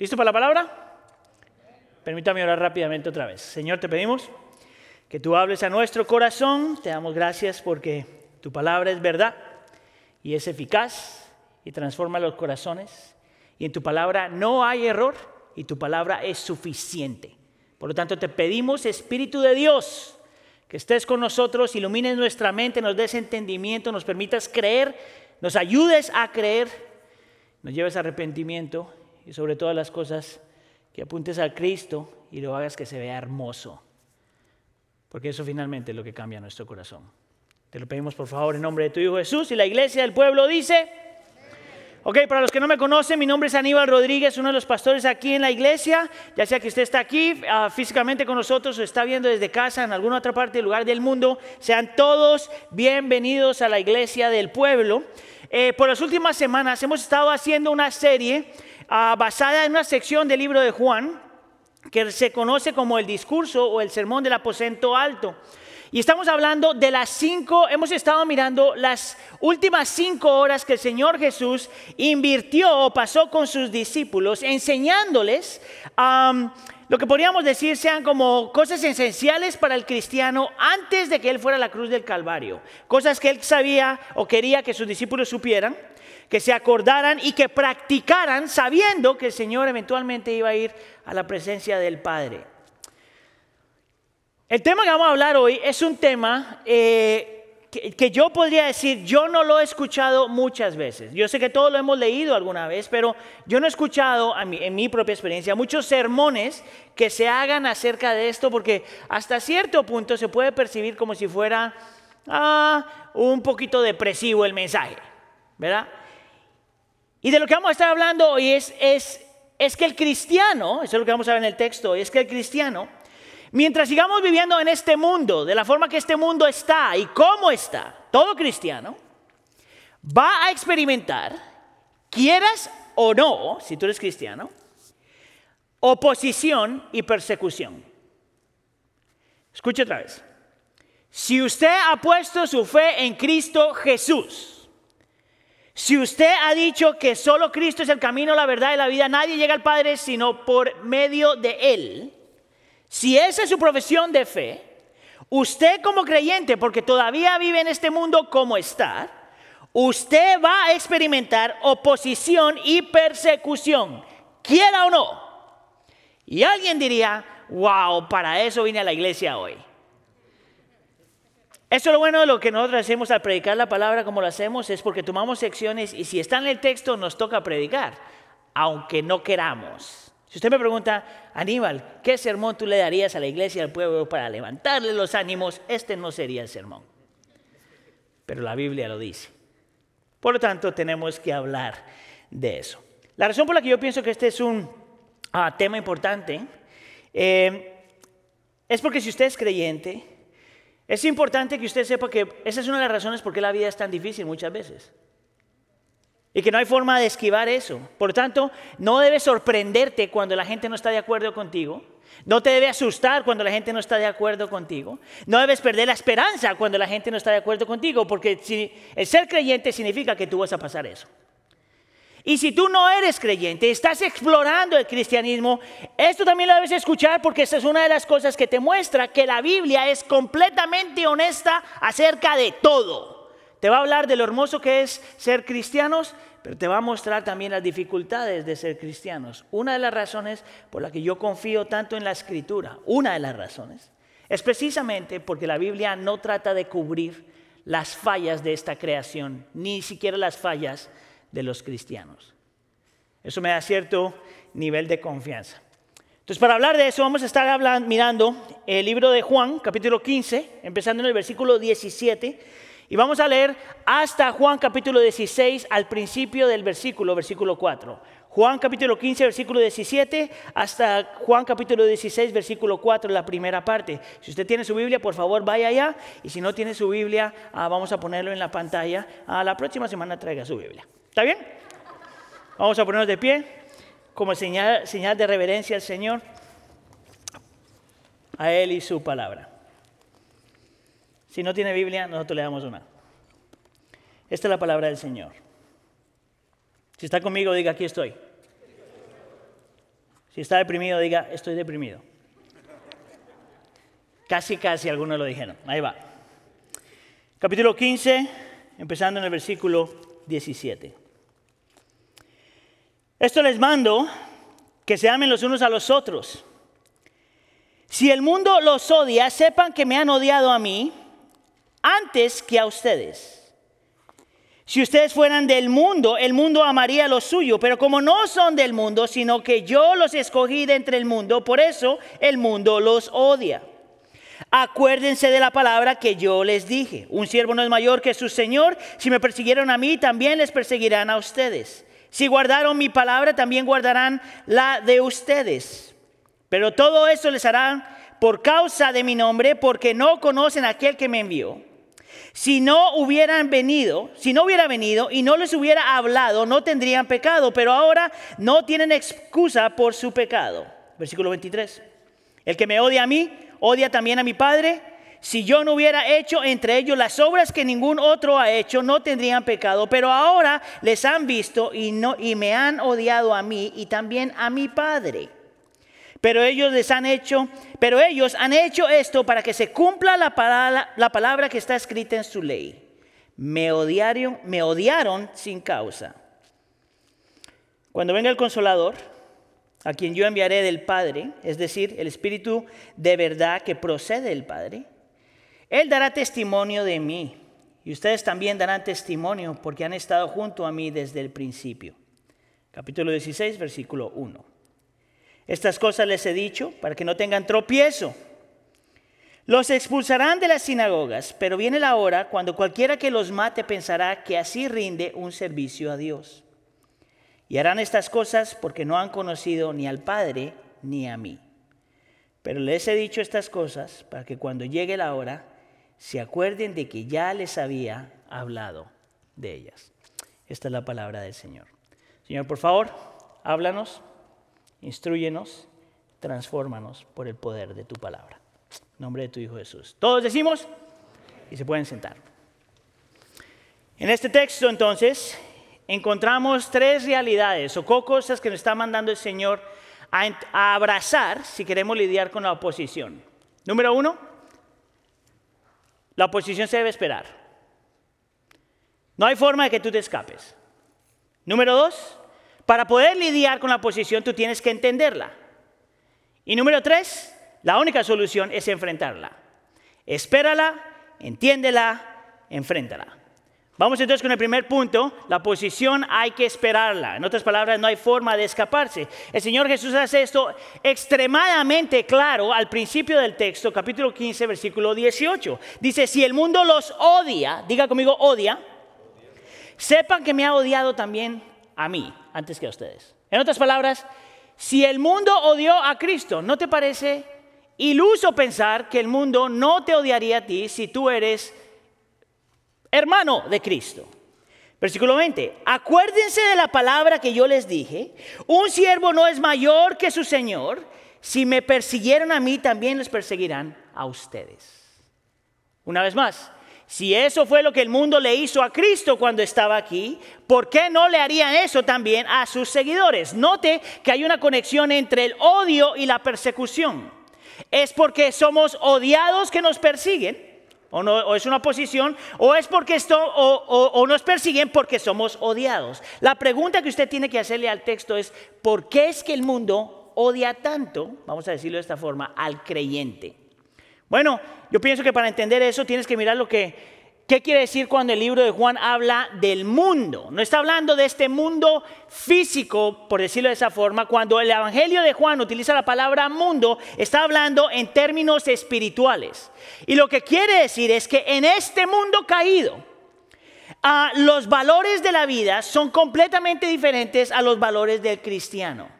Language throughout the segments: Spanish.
¿Listo para la palabra? Permítame orar rápidamente otra vez. Señor, te pedimos que tú hables a nuestro corazón. Te damos gracias porque tu palabra es verdad y es eficaz y transforma los corazones. Y en tu palabra no hay error y tu palabra es suficiente. Por lo tanto, te pedimos, Espíritu de Dios, que estés con nosotros, ilumines nuestra mente, nos des entendimiento, nos permitas creer, nos ayudes a creer, nos lleves a arrepentimiento y sobre todas las cosas que apuntes al Cristo y lo hagas que se vea hermoso. Porque eso finalmente es lo que cambia nuestro corazón. Te lo pedimos por favor en nombre de tu Hijo Jesús y la iglesia del pueblo dice... Ok, para los que no me conocen, mi nombre es Aníbal Rodríguez, uno de los pastores aquí en la iglesia. Ya sea que usted está aquí ah, físicamente con nosotros o está viendo desde casa en alguna otra parte del lugar del mundo, sean todos bienvenidos a la iglesia del pueblo. Eh, por las últimas semanas hemos estado haciendo una serie ah, basada en una sección del libro de Juan que se conoce como el discurso o el sermón del aposento alto. Y estamos hablando de las cinco, hemos estado mirando las últimas cinco horas que el Señor Jesús invirtió o pasó con sus discípulos, enseñándoles lo que podríamos decir sean como cosas esenciales para el cristiano antes de que Él fuera a la cruz del Calvario. Cosas que Él sabía o quería que sus discípulos supieran, que se acordaran y que practicaran sabiendo que el Señor eventualmente iba a ir a la presencia del Padre. El tema que vamos a hablar hoy es un tema eh, que, yo podría decir, yo no lo he escuchado muchas veces. Yo sé que todos lo hemos leído alguna vez, pero yo no he escuchado en mi propia experiencia muchos sermones que se hagan acerca de esto, porque hasta cierto punto se puede percibir como si fuera ah, un poquito depresivo el mensaje, ¿verdad? Y de lo que vamos a estar hablando hoy es, es, es que el cristiano, eso es lo que vamos a ver en el texto, es que el cristiano Mientras sigamos viviendo en este mundo, de la forma que este mundo está y cómo está, todo cristiano va a experimentar, quieras o no, si tú eres cristiano, oposición y persecución. Escuche otra vez. Si usted ha puesto su fe en Cristo Jesús, si usted ha dicho que solo Cristo es el camino, la verdad y la vida, nadie llega al Padre sino por medio de Él, si esa es su profesión de fe, usted como creyente, porque todavía vive en este mundo como está, usted va a experimentar oposición y persecución, quiera o no. Y alguien diría, wow, para eso vine a la iglesia hoy. Eso es lo bueno de lo que nosotros hacemos al predicar la palabra como lo hacemos, es porque tomamos secciones y si está en el texto nos toca predicar, aunque no queramos. Si usted me pregunta, Aníbal, ¿qué sermón tú le darías a la iglesia y al pueblo para levantarle los ánimos? Este no sería el sermón. Pero la Biblia lo dice. Por lo tanto, tenemos que hablar de eso. La razón por la que yo pienso que este es un ah, tema importante eh, es porque si usted es creyente, es importante que usted sepa que esa es una de las razones por qué la vida es tan difícil muchas veces y que no hay forma de esquivar eso. Por tanto, no debe sorprenderte cuando la gente no está de acuerdo contigo. No te debe asustar cuando la gente no está de acuerdo contigo. No debes perder la esperanza cuando la gente no está de acuerdo contigo, porque el ser creyente significa que tú vas a pasar eso. Y si tú no eres creyente, estás explorando el cristianismo, esto también lo debes escuchar porque esta es una de las cosas que te muestra que la Biblia es completamente honesta acerca de todo. Te va a hablar de lo hermoso que es ser cristianos pero te va a mostrar también las dificultades de ser cristianos. Una de las razones por la que yo confío tanto en la escritura, una de las razones, es precisamente porque la Biblia no trata de cubrir las fallas de esta creación, ni siquiera las fallas de los cristianos. Eso me da cierto nivel de confianza. Entonces, para hablar de eso, vamos a estar mirando el libro de Juan, capítulo 15, empezando en el versículo 17 y vamos a leer hasta Juan capítulo 16 al principio del versículo, versículo 4. Juan capítulo 15, versículo 17, hasta Juan capítulo 16, versículo 4, la primera parte. Si usted tiene su Biblia, por favor vaya allá. Y si no tiene su Biblia, ah, vamos a ponerlo en la pantalla. A la próxima semana traiga su Biblia. ¿Está bien? Vamos a ponernos de pie como señal, señal de reverencia al Señor, a Él y su palabra. Si no tiene Biblia, nosotros le damos una. Esta es la palabra del Señor. Si está conmigo, diga, aquí estoy. Si está deprimido, diga, estoy deprimido. Casi, casi algunos lo dijeron. Ahí va. Capítulo 15, empezando en el versículo 17. Esto les mando, que se amen los unos a los otros. Si el mundo los odia, sepan que me han odiado a mí antes que a ustedes. Si ustedes fueran del mundo, el mundo amaría lo suyo, pero como no son del mundo, sino que yo los escogí de entre el mundo, por eso el mundo los odia. Acuérdense de la palabra que yo les dije. Un siervo no es mayor que su Señor. Si me persiguieron a mí, también les perseguirán a ustedes. Si guardaron mi palabra, también guardarán la de ustedes. Pero todo eso les harán por causa de mi nombre, porque no conocen a aquel que me envió. Si no hubieran venido, si no hubiera venido y no les hubiera hablado, no tendrían pecado, pero ahora no tienen excusa por su pecado. Versículo 23. El que me odia a mí, odia también a mi Padre. Si yo no hubiera hecho entre ellos las obras que ningún otro ha hecho, no tendrían pecado, pero ahora les han visto y, no, y me han odiado a mí y también a mi Padre. Pero ellos les han hecho, pero ellos han hecho esto para que se cumpla la palabra, la palabra que está escrita en su ley. Me odiaron, me odiaron sin causa. Cuando venga el consolador, a quien yo enviaré del Padre, es decir, el Espíritu de verdad que procede del Padre, Él dará testimonio de mí. Y ustedes también darán testimonio porque han estado junto a mí desde el principio. Capítulo 16, versículo 1. Estas cosas les he dicho para que no tengan tropiezo. Los expulsarán de las sinagogas, pero viene la hora cuando cualquiera que los mate pensará que así rinde un servicio a Dios. Y harán estas cosas porque no han conocido ni al Padre ni a mí. Pero les he dicho estas cosas para que cuando llegue la hora se acuerden de que ya les había hablado de ellas. Esta es la palabra del Señor. Señor, por favor, háblanos instruyenos, transfórmanos por el poder de tu palabra. Nombre de tu Hijo Jesús. Todos decimos y se pueden sentar. En este texto entonces encontramos tres realidades o cosas que nos está mandando el Señor a abrazar si queremos lidiar con la oposición. Número uno, la oposición se debe esperar. No hay forma de que tú te escapes. Número dos, para poder lidiar con la posición tú tienes que entenderla. Y número tres, la única solución es enfrentarla. Espérala, entiéndela, enfréntala. Vamos entonces con el primer punto, la posición hay que esperarla. En otras palabras, no hay forma de escaparse. El Señor Jesús hace esto extremadamente claro al principio del texto, capítulo 15, versículo 18. Dice, si el mundo los odia, diga conmigo odia, sepan que me ha odiado también a mí antes que a ustedes. En otras palabras, si el mundo odió a Cristo, ¿no te parece iluso pensar que el mundo no te odiaría a ti si tú eres hermano de Cristo? Versículo 20, acuérdense de la palabra que yo les dije, un siervo no es mayor que su Señor, si me persiguieron a mí, también les perseguirán a ustedes. Una vez más, si eso fue lo que el mundo le hizo a Cristo cuando estaba aquí, ¿por qué no le harían eso también a sus seguidores? Note que hay una conexión entre el odio y la persecución. ¿Es porque somos odiados que nos persiguen? O, es una posición, o es porque esto, o, o nos persiguen porque somos odiados. La pregunta que usted tiene que hacerle al texto es, ¿por qué es que el mundo odia tanto, vamos a decirlo de esta forma, al creyente? Bueno, yo pienso que para entender eso tienes que mirar lo que, ¿qué quiere decir cuando el libro de Juan habla del mundo? No está hablando de este mundo físico, por decirlo de esa forma. Cuando el Evangelio de Juan utiliza la palabra mundo, está hablando en términos espirituales. Y lo que quiere decir es que en este mundo caído, ah, los valores de la vida son completamente diferentes a los valores del cristiano.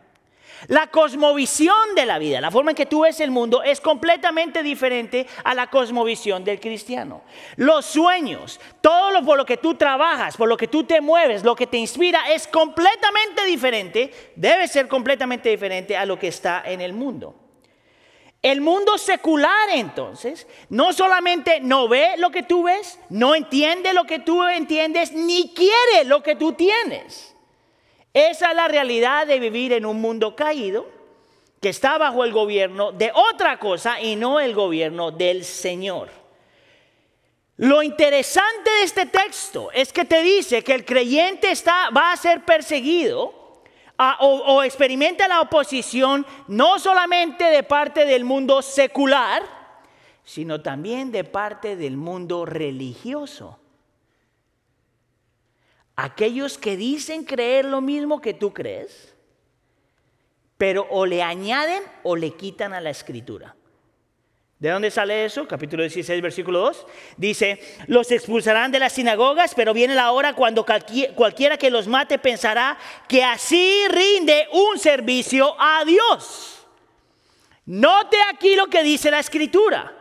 La cosmovisión de la vida, la forma en que tú ves el mundo es completamente diferente a la cosmovisión del cristiano. Los sueños, todo lo por lo que tú trabajas, por lo que tú te mueves, lo que te inspira es completamente diferente, debe ser completamente diferente a lo que está en el mundo. El mundo secular entonces no solamente no ve lo que tú ves, no entiende lo que tú entiendes, ni quiere lo que tú tienes. Esa es la realidad de vivir en un mundo caído que está bajo el gobierno de otra cosa y no el gobierno del Señor. Lo interesante de este texto es que te dice que el creyente está, va a ser perseguido o, experimenta la oposición no solamente de parte del mundo secular, sino también de parte del mundo religioso. Aquellos que dicen creer lo mismo que tú crees, pero o le añaden o le quitan a la escritura. ¿De dónde sale eso? Capítulo 16, versículo 2. Dice, los expulsarán de las sinagogas, pero viene la hora cuando cualquiera que los mate pensará que así rinde un servicio a Dios. Note aquí lo que dice la escritura,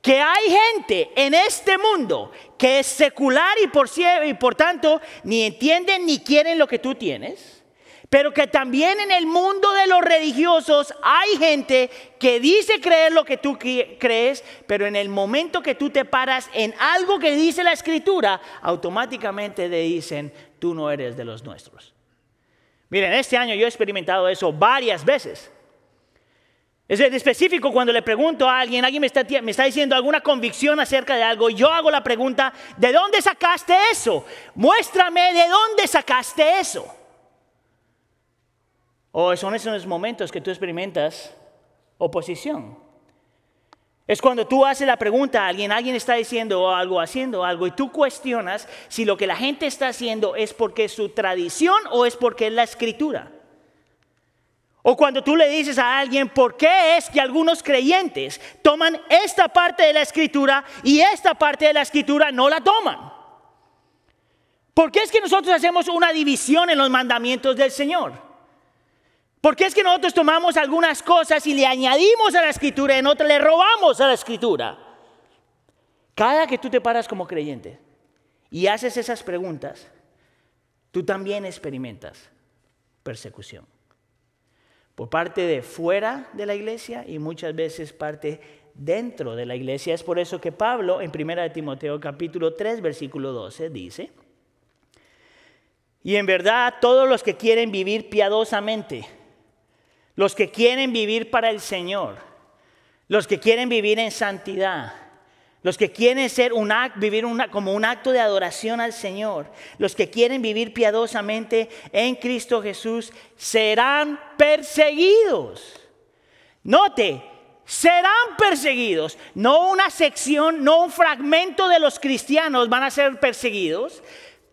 que hay gente en este mundo que es secular y por, y por tanto ni entienden ni quieren lo que tú tienes pero que también en el mundo de los religiosos hay gente que dice creer lo que tú crees, pero en el momento que tú te paras en algo que dice la escritura, automáticamente te dicen, tú no eres de los nuestros. Miren, este año yo he experimentado eso varias veces. Es en específico cuando le pregunto a alguien, alguien me está, diciendo alguna convicción acerca de algo, yo hago la pregunta, ¿de dónde sacaste eso? Muéstrame de dónde sacaste eso. O son esos momentos que tú experimentas oposición. Es cuando tú haces la pregunta a alguien, alguien está diciendo algo, haciendo algo, y tú cuestionas si lo que la gente está haciendo es porque es su tradición o es porque es la escritura. O cuando tú le dices a alguien, ¿por qué es que algunos creyentes toman esta parte de la escritura y esta parte de la escritura no la toman? ¿Por qué es que nosotros hacemos una división en los mandamientos del Señor? Porque es que nosotros tomamos algunas cosas y le añadimos a la escritura y en otras le robamos a la escritura. Cada que tú te paras como creyente y haces esas preguntas, tú también experimentas persecución. Por parte de fuera de la iglesia y muchas veces parte dentro de la iglesia. Es por eso que Pablo en 1 Timoteo capítulo 3 versículo 12 dice, y en verdad todos los que quieren vivir piadosamente, los que quieren vivir para el Señor, los que quieren vivir en santidad, los que quieren ser un vivir como un acto de adoración al Señor, los que quieren vivir piadosamente en Cristo Jesús, serán perseguidos. Note, serán perseguidos. No una sección, no un fragmento de los cristianos van a ser perseguidos.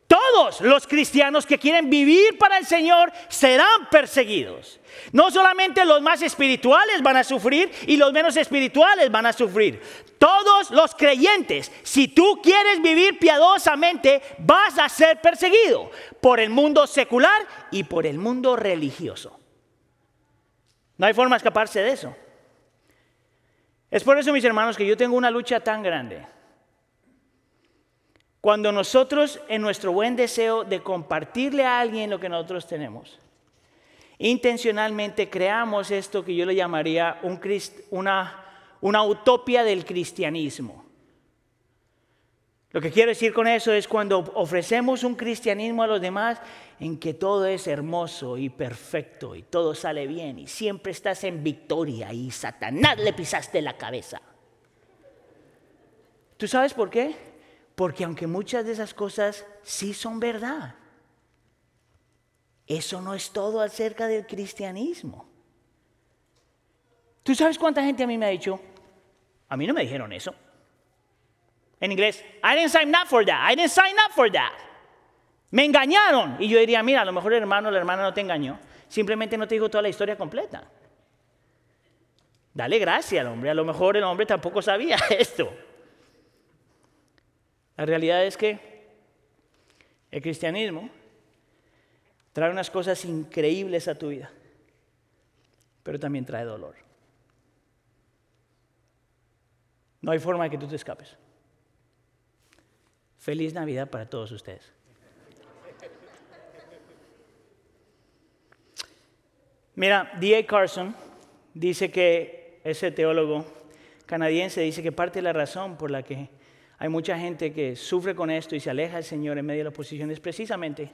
Todos los cristianos que quieren vivir para el Señor serán perseguidos. No solamente los más espirituales van a sufrir y los menos espirituales van a sufrir. Todos los creyentes, si tú quieres vivir piadosamente, vas a ser perseguido por el mundo secular y por el mundo religioso. No hay forma de escaparse de eso. Es por eso, mis hermanos, que yo tengo una lucha tan grande cuando nosotros en nuestro buen deseo de compartirle a alguien lo que nosotros tenemos, intencionalmente creamos esto que yo le llamaría una, una utopia del cristianismo. Lo que quiero decir con eso es cuando ofrecemos un cristianismo a los demás en que todo es hermoso y perfecto y todo sale bien y siempre estás en victoria y Satanás le pisaste la cabeza. ¿Tú sabes por qué? Porque aunque muchas de esas cosas sí son verdad, eso no es todo acerca del cristianismo. ¿Tú sabes cuánta gente a mí me ha dicho? A mí no me dijeron eso. En inglés, I didn't sign up for that. I didn't sign up for that. Me engañaron. Y yo diría, mira, a lo mejor el hermano o la hermana no te engañó. Simplemente no te dijo toda la historia completa. Dale gracias al hombre. A lo mejor el hombre tampoco sabía esto. La realidad es que el cristianismo trae unas cosas increíbles a tu vida, pero también trae dolor. No hay forma de que tú te escapes. Feliz Navidad para todos ustedes. Mira, D.A. Carson dice que ese teólogo canadiense dice que parte de la razón por la que hay mucha gente que sufre con esto y se aleja del Señor en medio de la oposición. Es precisamente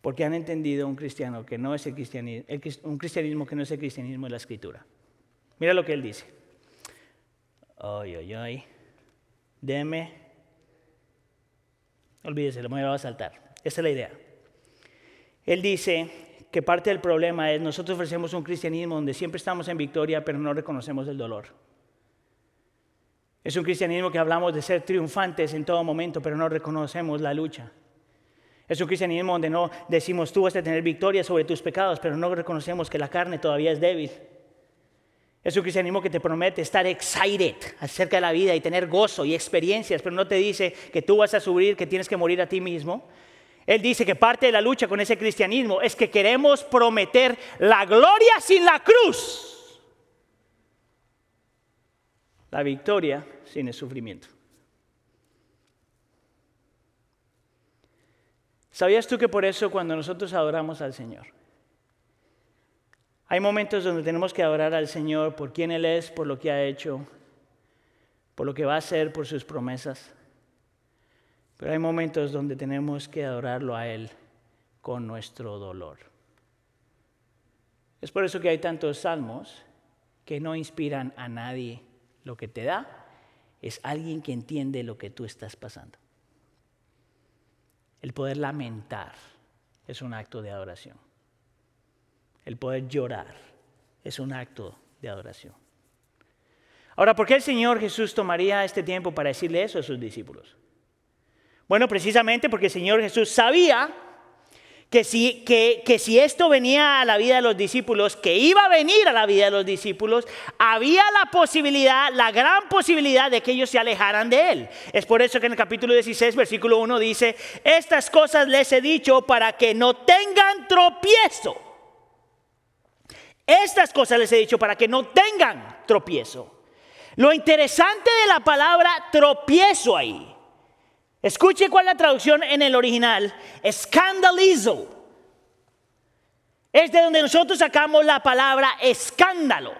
porque han entendido un cristiano que no es el cristianismo, un cristianismo que no es el cristianismo de la escritura. Mira lo que él dice. Ay, ay, ay. Deme. Olvídese, lo me va a saltar. Esa es la idea. Él dice que parte del problema es nosotros ofrecemos un cristianismo donde siempre estamos en victoria, pero no reconocemos el dolor. Es un cristianismo que hablamos de ser triunfantes en todo momento, pero no reconocemos la lucha. Es un cristianismo donde no decimos tú vas a tener victoria sobre tus pecados, pero no reconocemos que la carne todavía es débil. Es un cristianismo que te promete estar excited acerca de la vida y tener gozo y experiencias, pero no te dice que tú vas a subir, que tienes que morir a ti mismo. Él dice que parte de la lucha con ese cristianismo es que queremos prometer la gloria sin la cruz. La victoria sin el sufrimiento. ¿Sabías tú que por eso cuando nosotros adoramos al Señor, hay momentos donde tenemos que adorar al Señor por quién Él es, por lo que ha hecho, por lo que va a hacer, por sus promesas. Pero hay momentos donde tenemos que adorarlo a Él con nuestro dolor. Es por eso que hay tantos salmos que no inspiran a nadie. Lo que te da es alguien que entiende lo que tú estás pasando. El poder lamentar es un acto de adoración. El poder llorar es un acto de adoración. Ahora, ¿por qué el Señor Jesús tomaría este tiempo para decirle eso a sus discípulos? Bueno, precisamente porque el Señor Jesús sabía que si, que, si esto venía a la vida de los discípulos, que iba a venir a la vida de los discípulos, había la posibilidad, la gran posibilidad de que ellos se alejaran de él. Es por eso que en el capítulo 16, versículo 1 dice, estas cosas les he dicho para que no tengan tropiezo. Estas cosas les he dicho para que no tengan tropiezo. Lo interesante de la palabra tropiezo ahí Escuche cuál es la traducción en el original. Escandalizo. Es de donde nosotros sacamos la palabra escándalo.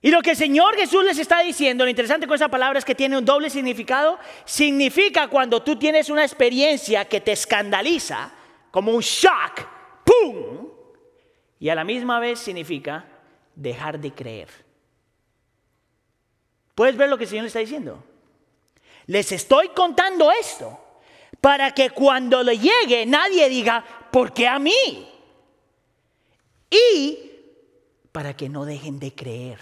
Y lo que el Señor Jesús les está diciendo, lo interesante con esa palabra es que tiene un doble significado. Significa cuando tú tienes una experiencia que te escandaliza, como un shock, ¡pum! Y a la misma vez significa dejar de creer. ¿Puedes ver lo que el Señor le está diciendo? Les estoy contando esto para que cuando le llegue nadie diga, ¿por qué a mí? Y para que no dejen de creer.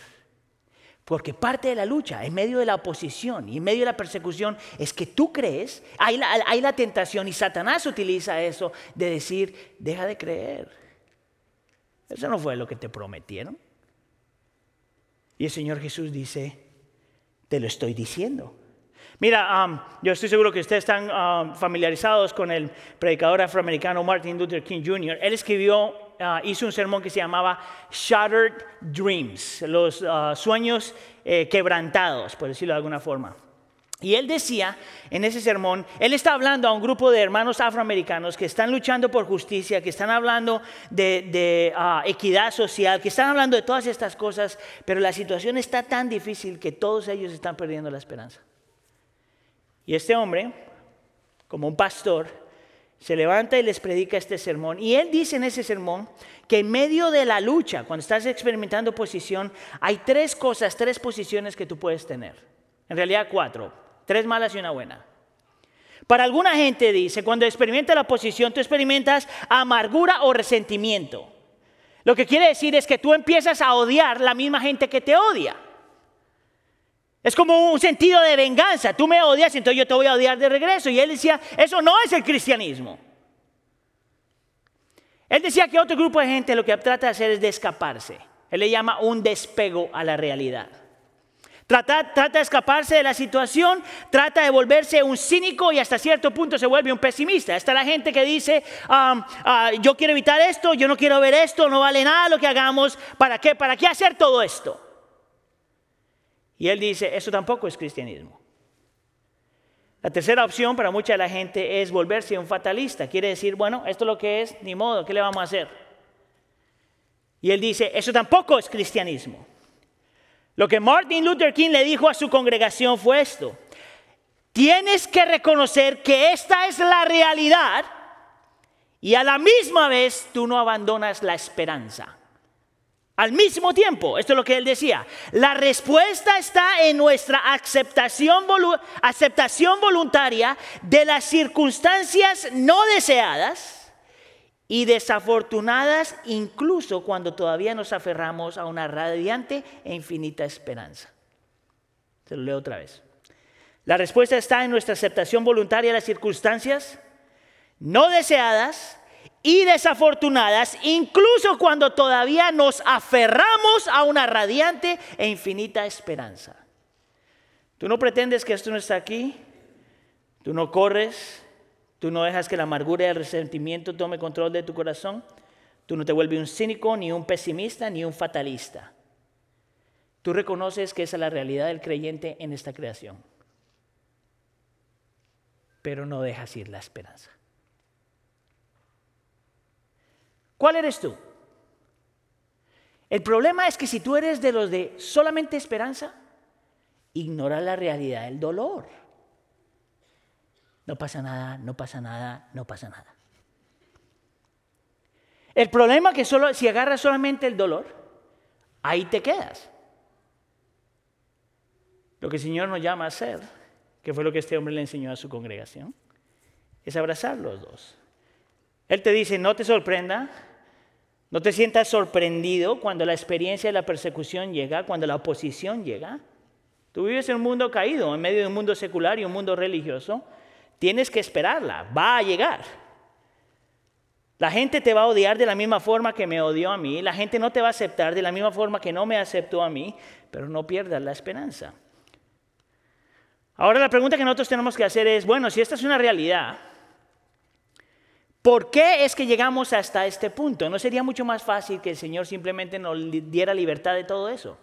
Porque parte de la lucha, en medio de la oposición y en medio de la persecución, es que tú crees, hay la, hay la tentación y Satanás utiliza eso de decir, deja de creer. Eso no fue lo que te prometieron. Y el Señor Jesús dice, te lo estoy diciendo. Mira, yo estoy seguro que ustedes están familiarizados con el predicador afroamericano Martin Luther King Jr. Él escribió, ah, hizo un sermón que se llamaba Shattered Dreams, los ah, sueños eh, quebrantados, por decirlo de alguna forma. Y él decía en ese sermón, él está hablando a un grupo de hermanos afroamericanos que están luchando por justicia, que están hablando de, ah, equidad social, que están hablando de todas estas cosas, pero la situación está tan difícil que todos ellos están perdiendo la esperanza. Y este hombre, como un pastor, se levanta y les predica este sermón. Y él dice en ese sermón que en medio de la lucha, cuando estás experimentando posición, hay tres cosas, tres posiciones que tú puedes tener. En realidad cuatro, tres malas y una buena. Para alguna gente dice, cuando experimenta la posición, tú experimentas amargura o resentimiento. Lo que quiere decir es que tú empiezas a odiar la misma gente que te odia. Es como un sentido de venganza. Tú me odias, entonces yo te voy a odiar de regreso. Y él decía, eso no es el cristianismo. Él decía que otro grupo de gente lo que trata de hacer es de escaparse. Él le llama un despego a la realidad. Trata, trata, de escaparse de la situación, trata de volverse un cínico y hasta cierto punto se vuelve un pesimista. Está la gente que dice, ah, yo quiero evitar esto, yo no quiero ver esto, no vale nada lo que hagamos, ¿para qué? ¿Para qué hacer todo esto? Y él dice, eso tampoco es cristianismo. La tercera opción para mucha de la gente es volverse un fatalista. Quiere decir, bueno, esto es lo que es, ni modo, ¿qué le vamos a hacer? Y él dice, eso tampoco es cristianismo. Lo que Martin Luther King le dijo a su congregación fue esto. Tienes que reconocer que esta es la realidad y a la misma vez tú no abandonas la esperanza. Al mismo tiempo, esto es lo que él decía, la respuesta está en nuestra aceptación, voluntaria de las circunstancias no deseadas y desafortunadas incluso cuando todavía nos aferramos a una radiante e infinita esperanza. Se lo leo otra vez. La respuesta está en nuestra aceptación voluntaria de las circunstancias no deseadas y desafortunadas, incluso cuando todavía nos aferramos a una radiante e infinita esperanza. Tú no pretendes que esto no está aquí, tú no corres, tú no dejas que la amargura y el resentimiento tome control de tu corazón, tú no te vuelves un cínico, ni un pesimista, ni un fatalista. Tú reconoces que esa es la realidad del creyente en esta creación, pero no dejas ir la esperanza. ¿Cuál eres tú? El problema es que si tú eres de los de solamente esperanza, ignora la realidad del dolor. No pasa nada, no pasa nada, no pasa nada. El problema es que solo, si agarras solamente el dolor, ahí te quedas. Lo que el Señor nos llama a hacer, que fue lo que este hombre le enseñó a su congregación, es abrazar los dos. Él te dice, no te sorprenda, no te sientas sorprendido cuando la experiencia de la persecución llega, cuando la oposición llega. Tú vives en un mundo caído, en medio de un mundo secular y un mundo religioso. Tienes que esperarla, va a llegar. La gente te va a odiar de la misma forma que me odió a mí, la gente no te va a aceptar de la misma forma que no me aceptó a mí, pero no pierdas la esperanza. Ahora la pregunta que nosotros tenemos que hacer es, bueno, si esta es una realidad, ¿Por qué es que llegamos hasta este punto? ¿No sería mucho más fácil que el Señor simplemente nos diera libertad de todo eso?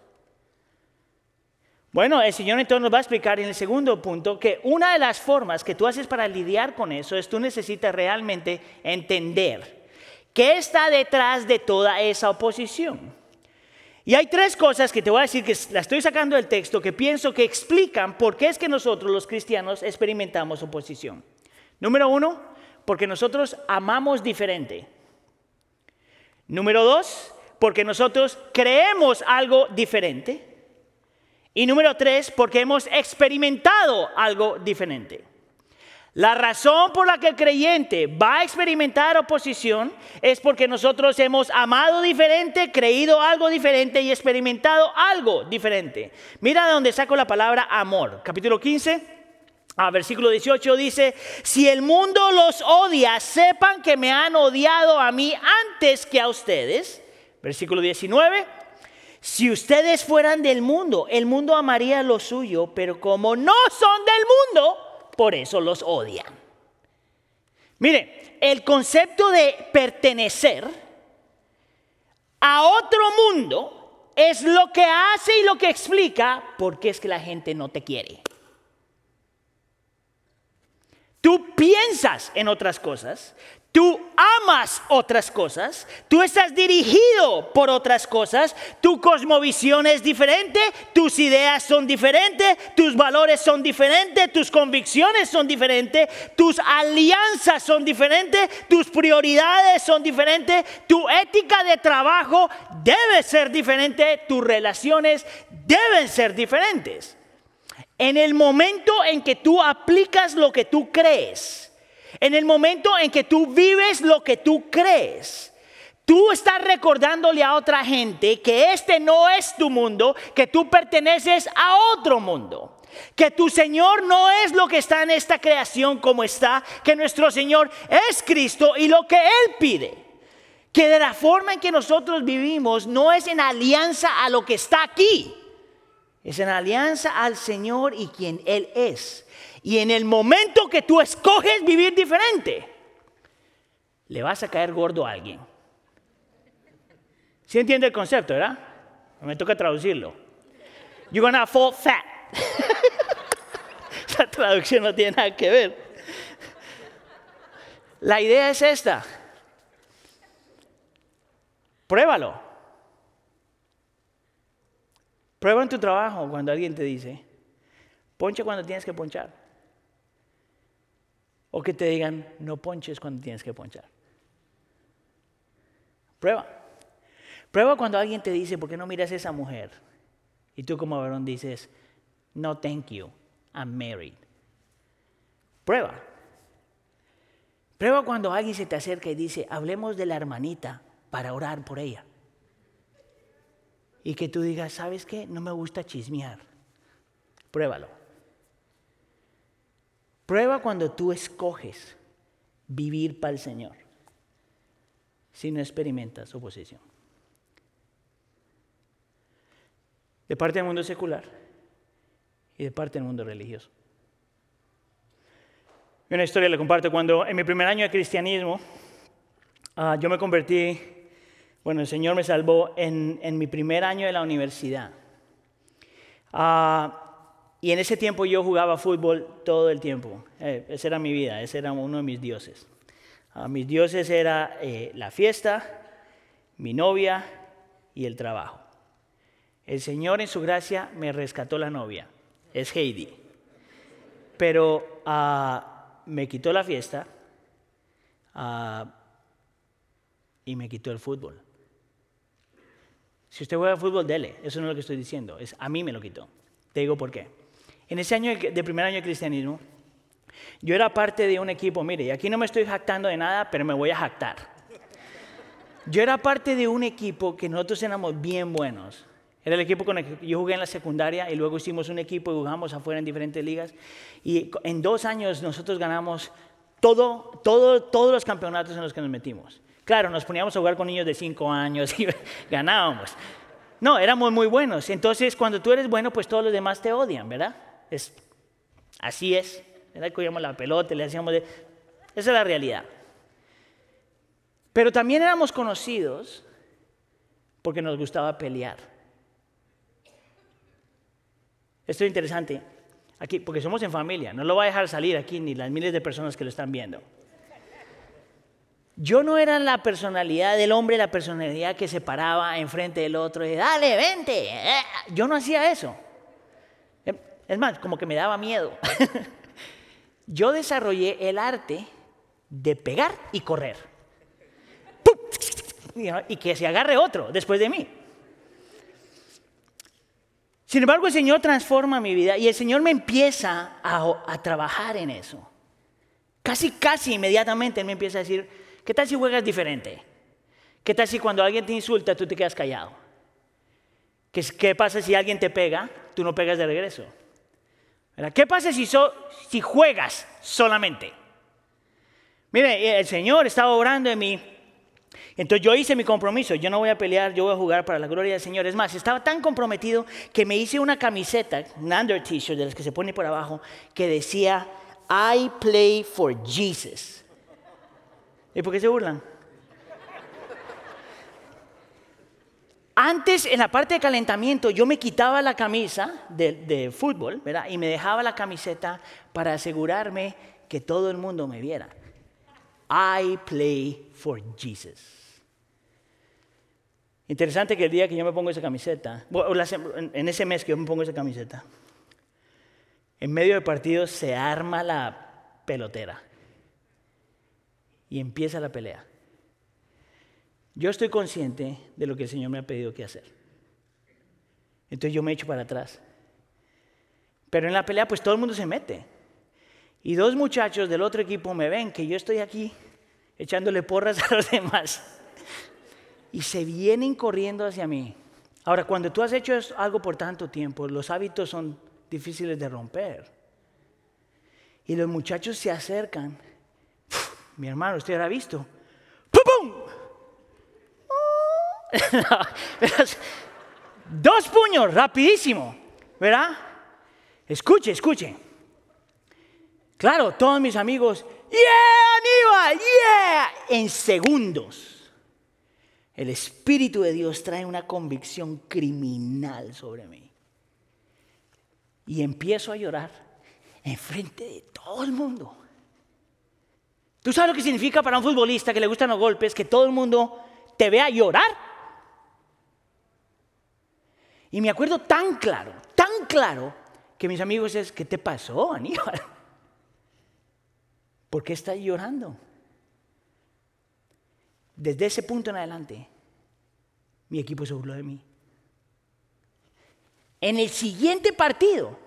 Bueno, el Señor entonces nos va a explicar en el segundo punto que una de las formas que tú haces para lidiar con eso es tú necesitas realmente entender qué está detrás de toda esa oposición. Y hay tres cosas que te voy a decir que la estoy sacando del texto que pienso que explican por qué es que nosotros los cristianos experimentamos oposición. Número uno, porque nosotros amamos diferente. Número dos, porque nosotros creemos algo diferente. Y número tres, porque hemos experimentado algo diferente. La razón por la que el creyente va a experimentar oposición es porque nosotros hemos amado diferente, creído algo diferente y experimentado algo diferente. Mira de dónde saco la palabra amor. Capítulo 15, Ah, versículo 18 dice, si el mundo los odia, sepan que me han odiado a mí antes que a ustedes. Versículo 19, si ustedes fueran del mundo, el mundo amaría lo suyo, pero como no son del mundo, por eso los odian. Mire, el concepto de pertenecer a otro mundo es lo que hace y lo que explica por qué es que la gente no te quiere. Tú piensas en otras cosas, tú amas otras cosas, tú estás dirigido por otras cosas, tu cosmovisión es diferente, tus ideas son diferentes, tus valores son diferentes, tus convicciones son diferentes, tus alianzas son diferentes, tus prioridades son diferentes, tu ética de trabajo debe ser diferente, tus relaciones deben ser diferentes. En el momento en que tú aplicas lo que tú crees, en el momento en que tú vives lo que tú crees, tú estás recordándole a otra gente que este no es tu mundo, que tú perteneces a otro mundo. Que tu Señor no es lo que está en esta creación como está, que nuestro Señor es Cristo y lo que Él pide. Que de la forma en que nosotros vivimos no es en alianza a lo que está aquí, es en alianza al Señor y quien Él es. Y en el momento que tú escoges vivir diferente, le vas a caer gordo a alguien. ¿Sí entiende el concepto, verdad? Me toca traducirlo. You're gonna fall fat. Esa traducción no tiene nada que ver. La idea es esta. Pruébalo. Prueba en tu trabajo cuando alguien te dice, poncha cuando tienes que ponchar. O que te digan, no ponches cuando tienes que ponchar. Prueba. Prueba cuando alguien te dice, ¿por qué no miras a esa mujer? Y tú como varón dices, no, thank you, I'm married. Prueba. Prueba cuando alguien se te acerca y dice, hablemos de la hermanita para orar por ella. Y que tú digas, ¿sabes qué? No me gusta chismear. Pruébalo. Prueba cuando tú escoges vivir para el Señor si no experimentas oposición. De parte del mundo secular y de parte del mundo religioso. Una historia le comparto cuando en mi primer año de cristianismo ah, yo me convertí, bueno, el Señor me salvó en, mi primer año de la universidad. Ah, y en ese tiempo yo jugaba fútbol todo el tiempo. Eh, esa era mi vida, ese era uno de mis dioses. Uh, mis dioses era eh, la fiesta, mi novia y el trabajo. El Señor en su gracia me rescató la novia, es Heidi. Pero ah, me quitó la fiesta ah, y me quitó el fútbol. Si usted juega fútbol, dele. Eso no es lo que estoy diciendo. Es, a mí me lo quitó. Te digo por qué. En ese año de primer año de cristianismo, yo era parte de un equipo, mire, y aquí no me estoy jactando de nada, pero me voy a jactar. Yo era parte de un equipo que nosotros éramos bien buenos. Era el equipo con el que yo jugué en la secundaria y luego hicimos un equipo y jugamos afuera en diferentes ligas. Y en dos años nosotros ganamos todo, todo, todos los campeonatos en los que nos metimos. Claro, nos poníamos a jugar con niños de cinco años y ganábamos. No, éramos muy buenos. Entonces, cuando tú eres bueno, pues todos los demás te odian, ¿verdad? Es, así es. Le cogíamos la pelota, le hacíamos de... Esa es la realidad. Pero también éramos conocidos porque nos gustaba pelear. Esto es interesante, aquí, porque somos en familia, no lo va a dejar salir aquí ni las miles de personas que lo están viendo. Yo no era la personalidad del hombre, la personalidad que se paraba enfrente del otro y dale, vente. Yo no hacía eso. Es más, como que me daba miedo. yo desarrollé el arte de pegar y correr. Y que se agarre otro después de mí. Sin embargo, el Señor transforma mi vida y el Señor me empieza a, trabajar en eso. Casi, casi inmediatamente Él me empieza a decir, ¿qué tal si juegas diferente? ¿Qué tal si cuando alguien te insulta tú te quedas callado? ¿Qué, qué pasa si alguien te pega? Tú no pegas de regreso. ¿Qué pasa si, si juegas solamente? Mire, el Señor estaba obrando en mí. Entonces yo hice mi compromiso, yo no voy a pelear, yo voy a jugar para la gloria del Señor. Es más, estaba tan comprometido que me hice una camiseta, un under t-shirt de las que se pone por abajo, que decía, I play for Jesus. ¿Y por qué se burlan? Antes, en la parte de calentamiento, yo me quitaba la camisa de, fútbol, ¿verdad? Y me dejaba la camiseta para asegurarme que todo el mundo me viera. I play for Jesus. Interesante que el día que yo me pongo esa camiseta, en ese mes que yo me pongo esa camiseta, en medio del partido se arma la pelotera y empieza la pelea. Yo estoy consciente de lo que el Señor me ha pedido que hacer. Entonces yo me echo para atrás. Pero en la pelea pues todo el mundo se mete. Y dos muchachos del otro equipo me ven que yo estoy aquí echándole porras a los demás. Y se vienen corriendo hacia mí. Ahora, cuando tú has hecho algo por tanto tiempo, los hábitos son difíciles de romper. Y los muchachos se acercan. Mi hermano, usted ha visto. ¡Pum, pum! Dos puños, rapidísimo, ¿verdad? Escuche, escuche. Claro, todos mis amigos, ¡Yeah, Aníbal! ¡Yeah! En segundos, el Espíritu de Dios trae una convicción criminal sobre mí. Y empiezo a llorar en frente de todo el mundo. ¿Tú sabes lo que significa para un futbolista que le gustan los golpes, que todo el mundo te vea llorar? Y me acuerdo tan claro, tan claro, que mis amigos es, ¿qué te pasó, Aníbal? ¿Por qué estás llorando? Desde ese punto en adelante, mi equipo se burló de mí. En el siguiente partido,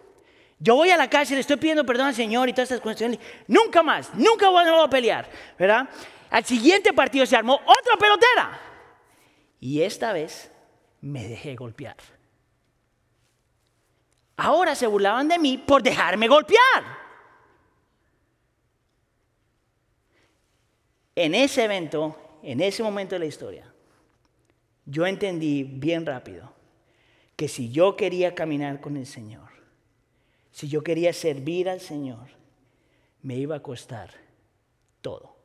yo voy a la le estoy pidiendo perdón al Señor y todas estas cuestiones. Nunca más, nunca voy a pelear, ¿verdad? Al siguiente partido se armó otra pelotera. Y esta vez me dejé golpear. Ahora se burlaban de mí por dejarme golpear. En ese evento, en ese momento de la historia, yo entendí bien rápido que si yo quería caminar con el Señor, si yo quería servir al Señor, me iba a costar todo.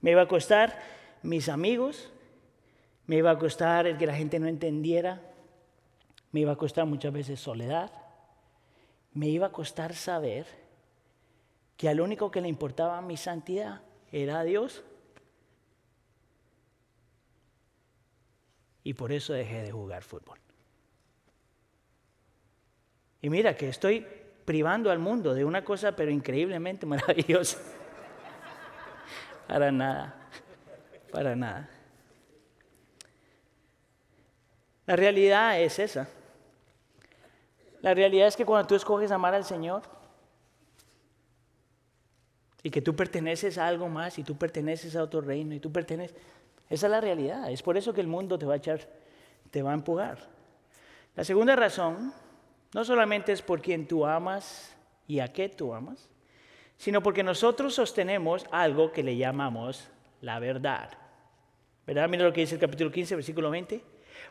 Me iba a costar mis amigos, me iba a costar el que la gente no entendiera, me iba a costar muchas veces soledad, me iba a costar saber que al único que le importaba mi santidad era Dios. Y por eso dejé de jugar fútbol. Y mira que estoy privando al mundo de una cosa pero increíblemente maravillosa. Para nada, para nada. La realidad es esa. La realidad es que cuando tú escoges amar al Señor y que tú perteneces a algo más y tú perteneces a otro reino y tú perteneces, esa es la realidad. Es por eso que el mundo te va a echar, te va a empujar. La segunda razón no solamente es por quien tú amas y a qué tú amas, sino porque nosotros sostenemos algo que le llamamos la verdad. ¿Verdad? Mira lo que dice el capítulo 15, versículo 20.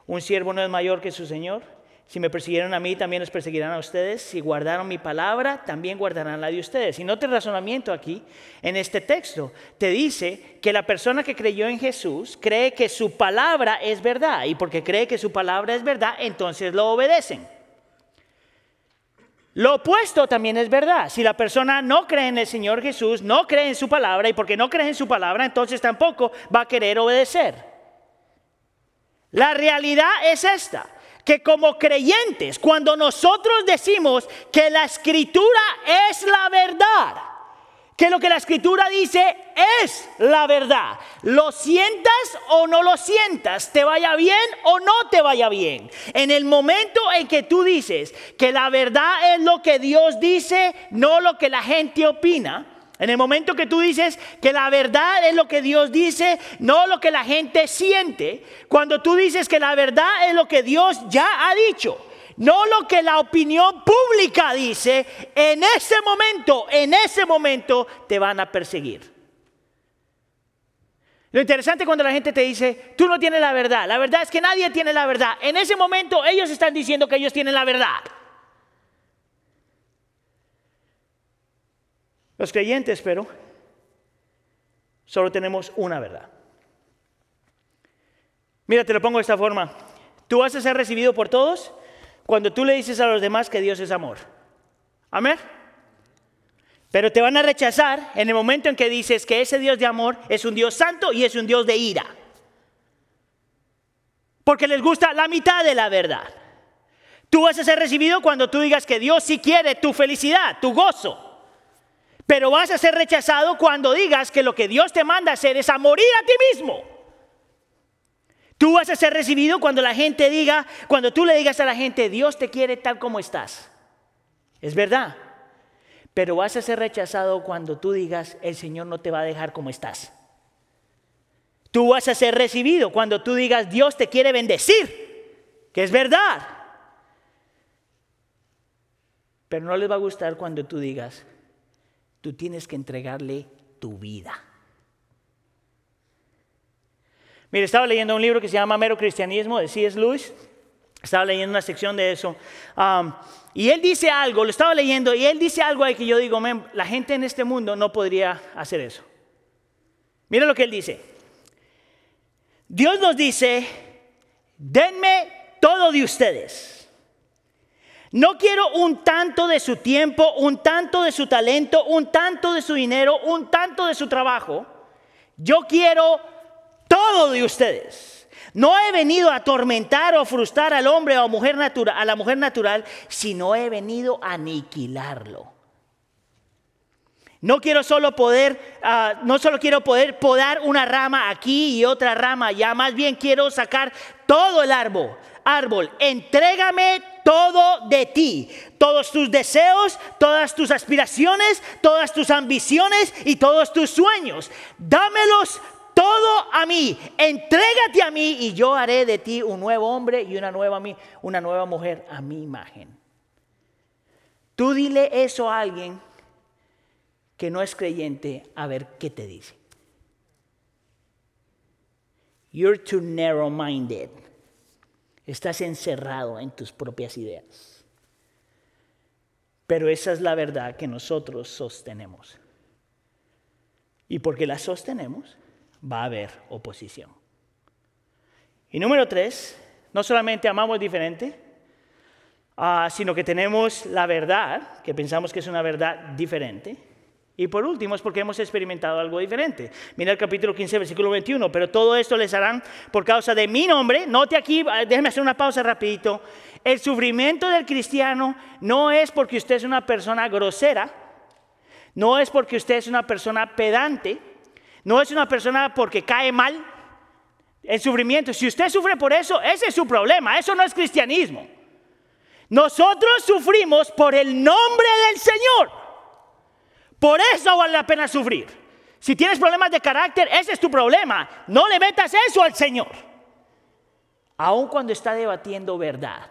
Un siervo no es mayor que su Señor. Si me persiguieron a mí, también los perseguirán a ustedes. Si guardaron mi palabra, también guardarán la de ustedes. Y no te razonamiento aquí, en este texto, te dice que la persona que creyó en Jesús cree que su palabra es verdad. Y porque cree que su palabra es verdad, entonces lo obedecen. Lo opuesto también es verdad. Si la persona no cree en el Señor Jesús, no cree en su palabra, y porque no cree en su palabra, entonces tampoco va a querer obedecer. La realidad es esta, que como creyentes, cuando nosotros decimos que la escritura es la verdad, que lo que la escritura dice es la verdad. Lo sientas o no lo sientas, te vaya bien o no te vaya bien. En el momento en que tú dices que la verdad es lo que Dios dice, no lo que la gente opina. En el momento que tú dices que la verdad es lo que Dios dice, no lo que la gente siente. Cuando tú dices que la verdad es lo que Dios ya ha dicho no lo que la opinión pública dice, en ese momento, en ese momento te van a perseguir. Lo interesante cuando la gente te dice, tú no tienes la verdad, la verdad es que nadie tiene la verdad. En ese momento ellos están diciendo que ellos tienen la verdad. Los creyentes, pero, solo tenemos una verdad. Mira, te lo pongo de esta forma. Tú vas a ser recibido por todos cuando tú le dices a los demás que Dios es amor. Amén. Pero te van a rechazar en el momento en que dices que ese Dios de amor es un Dios santo y es un Dios de ira. Porque les gusta la mitad de la verdad. Tú vas a ser recibido cuando tú digas que Dios sí quiere tu felicidad, tu gozo. Pero vas a ser rechazado cuando digas que lo que Dios te manda hacer es a morir a ti mismo. Tú vas a ser recibido cuando la gente diga, cuando tú le digas a la gente, Dios te quiere tal como estás. Es verdad. Pero vas a ser rechazado cuando tú digas, el Señor no te va a dejar como estás. Tú vas a ser recibido cuando tú digas, Dios te quiere bendecir, que es verdad. Pero no les va a gustar cuando tú digas, tú tienes que entregarle tu vida. Mire, estaba leyendo un libro que se llama Mero Cristianismo de C.S. Lewis. Estaba leyendo una sección de eso. Um, y él dice algo, lo estaba leyendo, y él dice algo ahí que yo digo, la gente en este mundo no podría hacer eso. Mira lo que él dice. Dios nos dice, denme todo de ustedes. No quiero un tanto de su tiempo, un tanto de su talento, un tanto de su dinero, un tanto de su trabajo. Yo quiero todo de ustedes. No he venido a atormentar o frustrar al hombre o a, mujer a la mujer natural, sino he venido a aniquilarlo. No quiero solo poder, ah, no solo quiero poder podar una rama aquí y otra rama allá, más bien quiero sacar todo el árbol. Árbol, entrégame todo de ti, todos tus deseos, todas tus aspiraciones, todas tus ambiciones y todos tus sueños. Dámelos todo a mí, entrégate a mí y yo haré de ti un nuevo hombre y una nueva, una nueva mujer a mi imagen. Tú dile eso a alguien que no es creyente a ver qué te dice. You're too narrow-minded. Estás encerrado en tus propias ideas. Pero esa es la verdad que nosotros sostenemos. Y porque la sostenemos, va a haber oposición. Y número tres, no solamente amamos diferente, ah, sino que tenemos la verdad, que pensamos que es una verdad diferente. Y por último es porque hemos experimentado algo diferente. Mira el capítulo 15, versículo 21. Pero todo esto les harán por causa de mi nombre. Note aquí, déjeme hacer una pausa rapidito. El sufrimiento del cristiano no es porque usted es una persona grosera. No es porque usted es una persona pedante. No es una persona porque cae mal. El sufrimiento, si usted sufre por eso, ese es su problema. Eso no es cristianismo. Nosotros sufrimos por el nombre del Señor. Por eso vale la pena sufrir. Si tienes problemas de carácter, ese es tu problema. No le metas eso al Señor. Aun cuando está debatiendo verdad.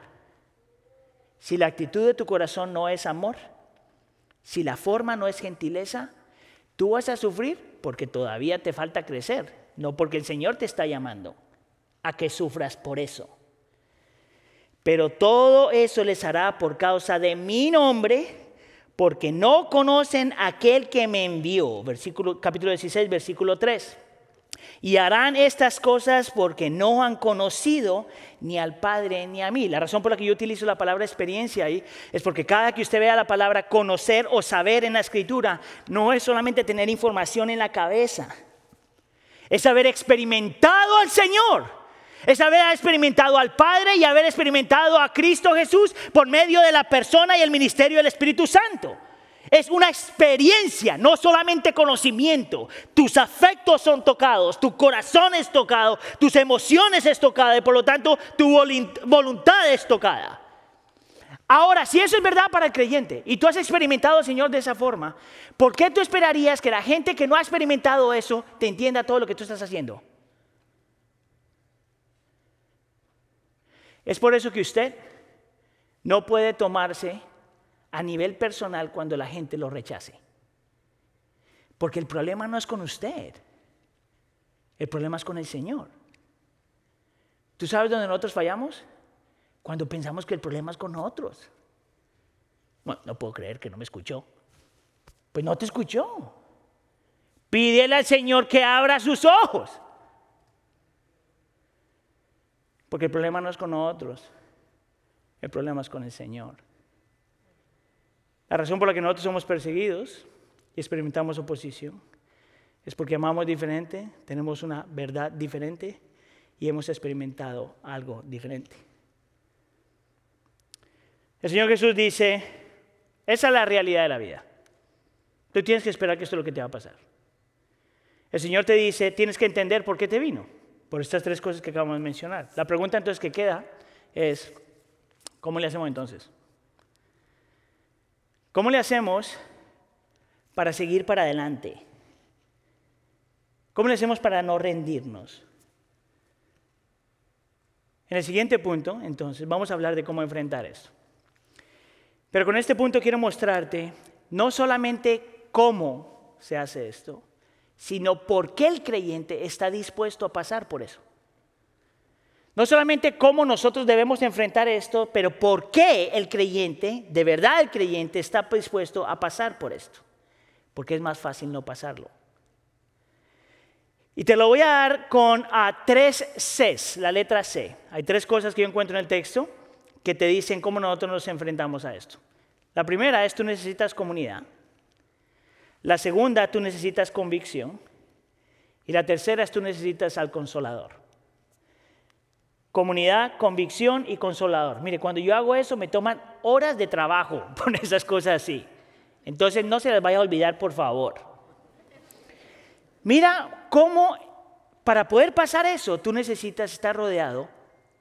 Si la actitud de tu corazón no es amor, si la forma no es gentileza, tú vas a sufrir porque todavía te falta crecer, no porque el Señor te está llamando a que sufras por eso. Pero todo eso les hará por causa de mi nombre porque no conocen aquel que me envió. Versículo, capítulo 16, versículo 3. Y harán estas cosas porque no han conocido ni al Padre ni a mí. La razón por la que yo utilizo la palabra experiencia ahí es porque cada que usted vea la palabra conocer o saber en la escritura, no es solamente tener información en la cabeza, es haber experimentado al Señor es haber experimentado al Padre y haber experimentado a Cristo Jesús por medio de la persona y el ministerio del Espíritu Santo. Es una experiencia, no solamente conocimiento. Tus afectos son tocados, tu corazón es tocado, tus emociones es tocada y por lo tanto tu voluntad es tocada. Ahora, si eso es verdad para el creyente y tú has experimentado Señor de esa forma, ¿por qué tú esperarías que la gente que no ha experimentado eso te entienda todo lo que tú estás haciendo? Es por eso que usted no puede tomarse a nivel personal cuando la gente lo rechace. Porque el problema no es con usted, el problema es con el Señor. ¿Tú sabes dónde nosotros fallamos? Cuando pensamos que el problema es con nosotros. Bueno, no puedo creer que no me escuchó. Pues no te escuchó. Pídele al Señor que abra sus ojos. Porque el problema no es con nosotros, el problema es con el Señor. La razón por la que nosotros somos perseguidos y experimentamos oposición es porque amamos diferente, tenemos una verdad diferente y hemos experimentado algo diferente. El Señor Jesús dice, esa es la realidad de la vida. Tú tienes que esperar que esto es lo que te va a pasar. El Señor te dice, tienes que entender por qué te vino por estas tres cosas que acabamos de mencionar. La pregunta entonces que queda es, ¿cómo le hacemos entonces? ¿Cómo le hacemos para seguir para adelante? ¿Cómo le hacemos para no rendirnos? En el siguiente punto, entonces, vamos a hablar de cómo enfrentar esto. Pero con este punto quiero mostrarte no solamente cómo se hace esto, sino por qué el creyente está dispuesto a pasar por eso. No solamente cómo nosotros debemos enfrentar esto, pero por qué el creyente, de verdad el creyente, está dispuesto a pasar por esto. Porque es más fácil no pasarlo. Y te lo voy a dar con a tres Cs, la letra C. Hay tres cosas que yo encuentro en el texto que te dicen cómo nosotros nos enfrentamos a esto. La primera es tú necesitas comunidad. La segunda, tú necesitas convicción. Y la tercera es tú necesitas al consolador. Comunidad, convicción y consolador. Mire, cuando yo hago eso me toman horas de trabajo por esas cosas así. Entonces no se les vaya a olvidar, por favor. Mira cómo para poder pasar eso, tú necesitas estar rodeado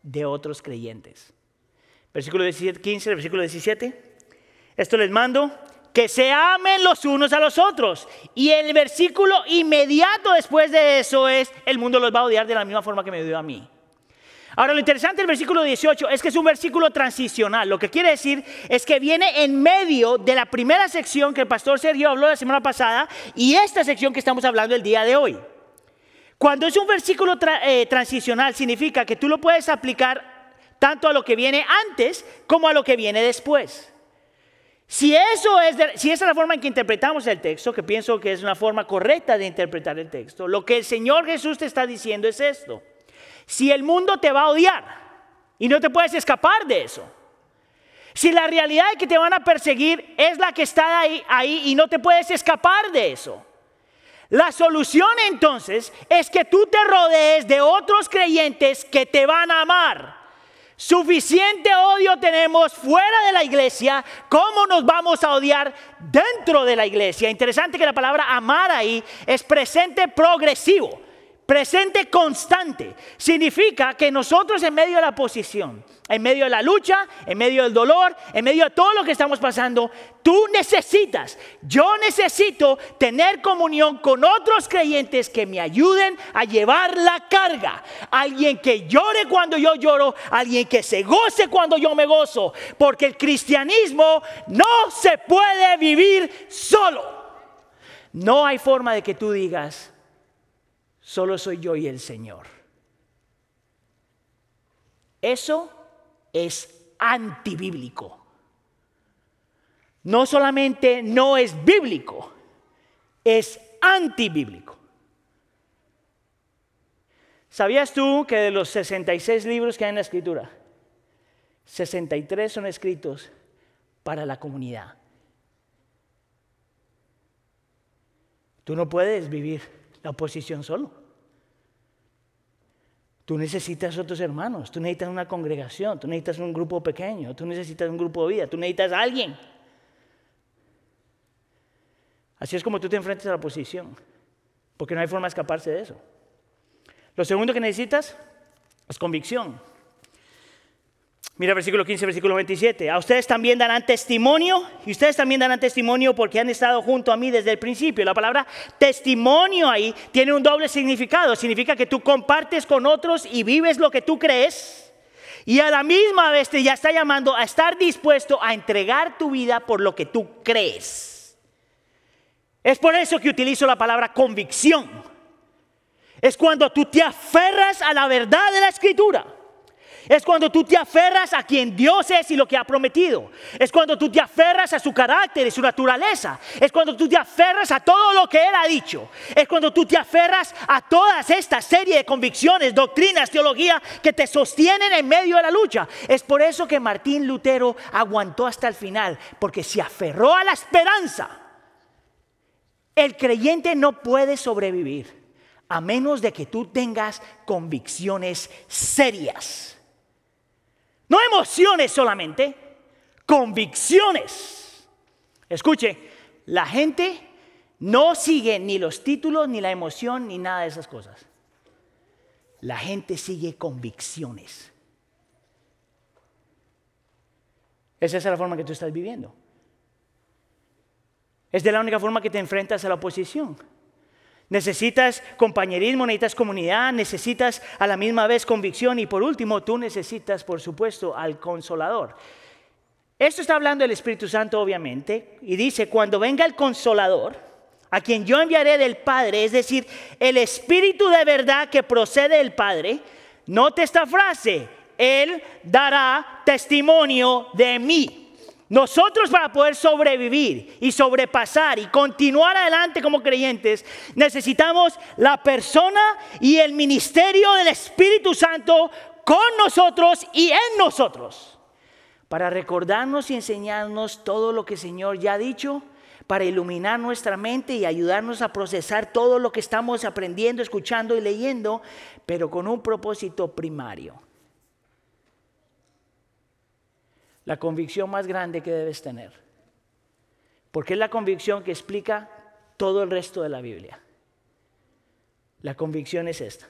de otros creyentes. Versículo 15, versículo 17. Esto les mando que se amen los unos a los otros. Y el versículo inmediato después de eso es, el mundo los va a odiar de la misma forma que me odió a mí. Ahora, lo interesante del versículo 18 es que es un versículo transicional. Lo que quiere decir es que viene en medio de la primera sección que el pastor Sergio habló la semana pasada y esta sección que estamos hablando el día de hoy. Cuando es un versículo eh, transicional, significa que tú lo puedes aplicar tanto a lo que viene antes como a lo que viene después. Si, eso es si esa es la forma en que interpretamos el texto, que pienso que es una forma correcta de interpretar el texto, lo que el Señor Jesús te está diciendo es esto. Si el mundo te va a odiar y no te puedes escapar de eso, si la realidad de que te van a perseguir es la que está ahí, ahí y no te puedes escapar de eso, la solución entonces es que tú te rodees de otros creyentes que te van a amar Suficiente odio tenemos fuera de la iglesia, ¿cómo nos vamos a odiar dentro de la iglesia? Interesante que la palabra amar ahí es presente progresivo. Presente constante. Significa que nosotros en medio de la posición, en medio de la lucha, en medio del dolor, en medio de todo lo que estamos pasando, tú necesitas, yo necesito tener comunión con otros creyentes que me ayuden a llevar la carga. Alguien que llore cuando yo lloro, alguien que se goce cuando yo me gozo. Porque el cristianismo no se puede vivir solo. No hay forma de que tú digas, Solo soy yo y el Señor. Eso es antibíblico. No solamente no es bíblico, es antibíblico. ¿Sabías tú que de los 66 libros que hay en la escritura, 63 son escritos para la comunidad? Tú no puedes vivir la oposición solo. Tú necesitas otros hermanos, tú necesitas una congregación, tú necesitas un grupo pequeño, tú necesitas un grupo de vida, tú necesitas a alguien. Así es como tú te enfrentas a la oposición, porque no hay forma de escaparse de eso. Lo segundo que necesitas es convicción. Mira versículo 15, versículo 27. A ustedes también darán testimonio y ustedes también darán testimonio porque han estado junto a mí desde el principio. La palabra testimonio ahí tiene un doble significado. Significa que tú compartes con otros y vives lo que tú crees. Y a la misma vez te ya está llamando a estar dispuesto a entregar tu vida por lo que tú crees. Es por eso que utilizo la palabra convicción. Es cuando tú te aferras a la verdad de la escritura. Es cuando tú te aferras a quien Dios es y lo que ha prometido. Es cuando tú te aferras a su carácter y su naturaleza. Es cuando tú te aferras a todo lo que Él ha dicho. Es cuando tú te aferras a todas esta serie de convicciones, doctrinas, teología que te sostienen en medio de la lucha. Es por eso que Martín Lutero aguantó hasta el final, porque se aferró a la esperanza. El creyente no puede sobrevivir a menos de que tú tengas convicciones serias. No emociones solamente, convicciones. Escuche, la gente no sigue ni los títulos, ni la emoción, ni nada de esas cosas. La gente sigue convicciones. Esa es la forma que tú estás viviendo. Es de la única forma que te enfrentas a la oposición. Necesitas compañerismo, necesitas comunidad, necesitas a la misma vez convicción y por último tú necesitas, por supuesto, al consolador. Esto está hablando del Espíritu Santo, obviamente, y dice, cuando venga el consolador, a quien yo enviaré del Padre, es decir, el Espíritu de verdad que procede del Padre, note esta frase, Él dará testimonio de mí. Nosotros para poder sobrevivir y sobrepasar y continuar adelante como creyentes, necesitamos la persona y el ministerio del Espíritu Santo con nosotros y en nosotros, para recordarnos y enseñarnos todo lo que el Señor ya ha dicho, para iluminar nuestra mente y ayudarnos a procesar todo lo que estamos aprendiendo, escuchando y leyendo, pero con un propósito primario la convicción más grande que debes tener. Porque es la convicción que explica todo el resto de la Biblia. La convicción es esta.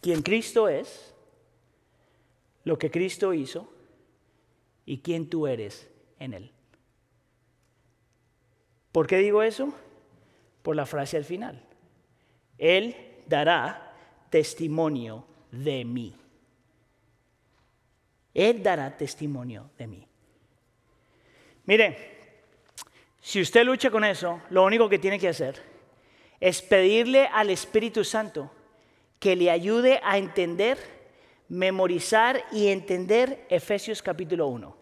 Quien Cristo es, lo que Cristo hizo y quién tú eres en Él. ¿Por qué digo eso? Por la frase al final. Él dará testimonio de mí. Él dará testimonio de mí. Mire, si usted lucha con eso, lo único que tiene que hacer es pedirle al Espíritu Santo que le ayude a entender, memorizar y entender Efesios capítulo 1.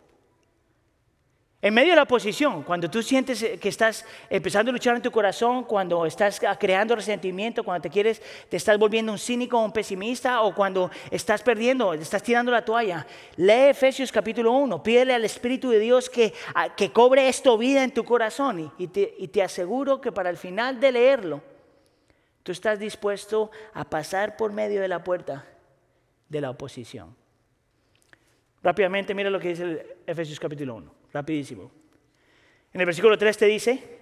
En medio de la oposición, cuando tú sientes que estás empezando a luchar en tu corazón, cuando estás creando resentimiento, cuando te quieres, te estás volviendo un cínico un pesimista, o cuando estás perdiendo, estás tirando la toalla, lee Efesios capítulo 1, pídele al Espíritu de Dios que, que cobre esto vida en tu corazón y, te, y te aseguro que para el final de leerlo, tú estás dispuesto a pasar por medio de la puerta de la oposición. Rápidamente, mira lo que dice Efesios capítulo 1 rapidísimo. En el versículo 3 te dice,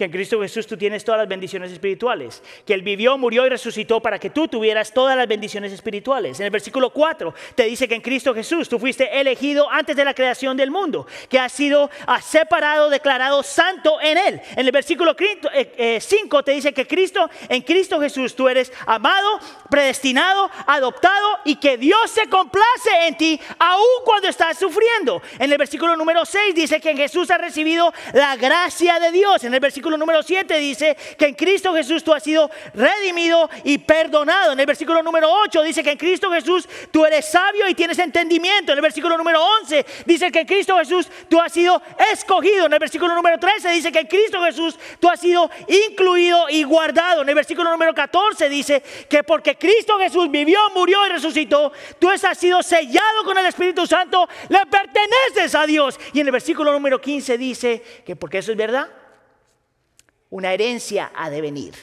que en Cristo Jesús tú tienes todas las bendiciones espirituales, que Él vivió, murió y resucitó para que tú tuvieras todas las bendiciones espirituales. En el versículo 4 te dice que en Cristo Jesús tú fuiste elegido antes de la creación del mundo, que has sido separado, declarado santo en Él. En el versículo 5 eh, eh, te dice que Cristo, en Cristo Jesús tú eres amado, predestinado, adoptado y que Dios se complace en ti aun cuando estás sufriendo. En el versículo número 6 dice que en Jesús has recibido la gracia de Dios. En el versículo número 7 dice que en Cristo Jesús tú has sido redimido y perdonado. En el versículo número 8 dice que en Cristo Jesús tú eres sabio y tienes entendimiento. En el versículo número 11 dice que en Cristo Jesús tú has sido escogido. En el versículo número 13 dice que en Cristo Jesús tú has sido incluido y guardado. En el versículo número 14 dice que porque Cristo Jesús vivió, murió y resucitó, tú has sido sellado con el Espíritu Santo, le perteneces a Dios. Y en el versículo número 15 dice que porque eso es verdad, una herencia ha de venir.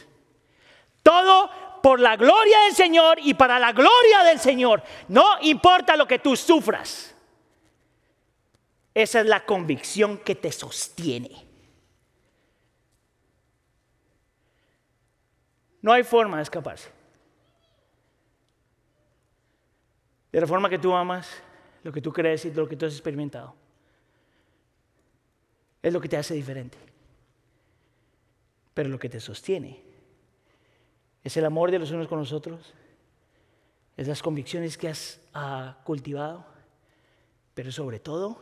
Todo por la gloria del Señor y para la gloria del Señor. No importa lo que tú sufras. Esa es la convicción que te sostiene. No hay forma de escaparse. De la forma que tú amas, lo que tú crees y lo que tú has experimentado. Es lo que te hace diferente pero lo que te sostiene es el amor de los unos con los otros, es las convicciones que has ah, cultivado, pero sobre todo,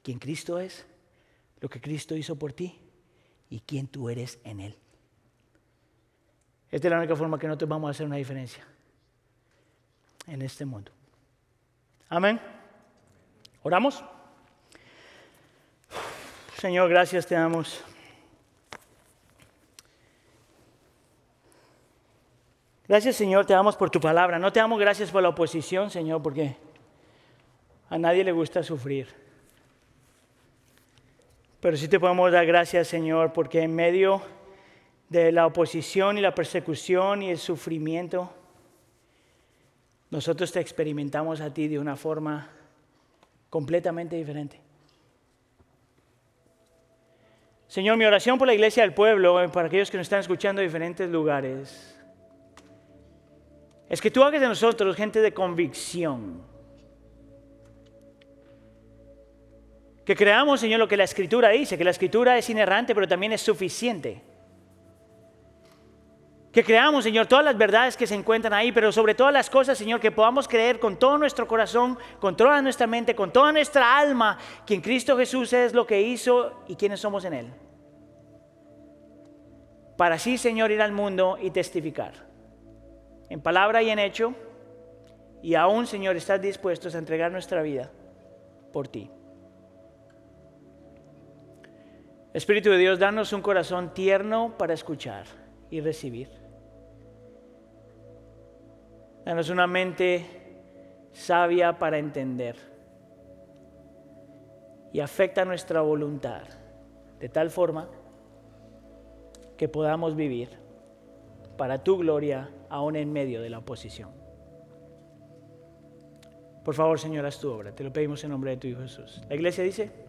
quién Cristo es, lo que Cristo hizo por ti y quién tú eres en Él. Esta es la única forma que nosotros vamos a hacer una diferencia en este mundo. Amén. Oramos. Señor, gracias te damos. Gracias Señor, te damos por tu palabra. No te damos gracias por la oposición, Señor, porque a nadie le gusta sufrir. Pero sí te podemos dar gracias, Señor, porque en medio de la oposición y la persecución y el sufrimiento, nosotros te experimentamos a ti de una forma completamente diferente. Señor, mi oración por la iglesia del pueblo, eh, para aquellos que nos están escuchando en diferentes lugares, es que tú hagas de nosotros gente de convicción. Que creamos, Señor, lo que la Escritura dice, que la Escritura es inerrante, pero también es suficiente. Que creamos, Señor, todas las verdades que se encuentran ahí, pero sobre todas las cosas, Señor, que podamos creer con todo nuestro corazón, con toda nuestra mente, con toda nuestra alma, que en Cristo Jesús es lo que hizo y quiénes somos en Él. Para así, Señor, ir al mundo y testificar en palabra y en hecho, y aún, Señor, estás dispuestos a entregar nuestra vida por ti. Espíritu de Dios, danos un corazón tierno para escuchar y recibir. Danos una mente sabia para entender. Y afecta nuestra voluntad de tal forma que podamos vivir para tu gloria aún en medio de la oposición. Por favor, Señor, haz tu obra. Te lo pedimos en nombre de tu Hijo Jesús. La iglesia dice...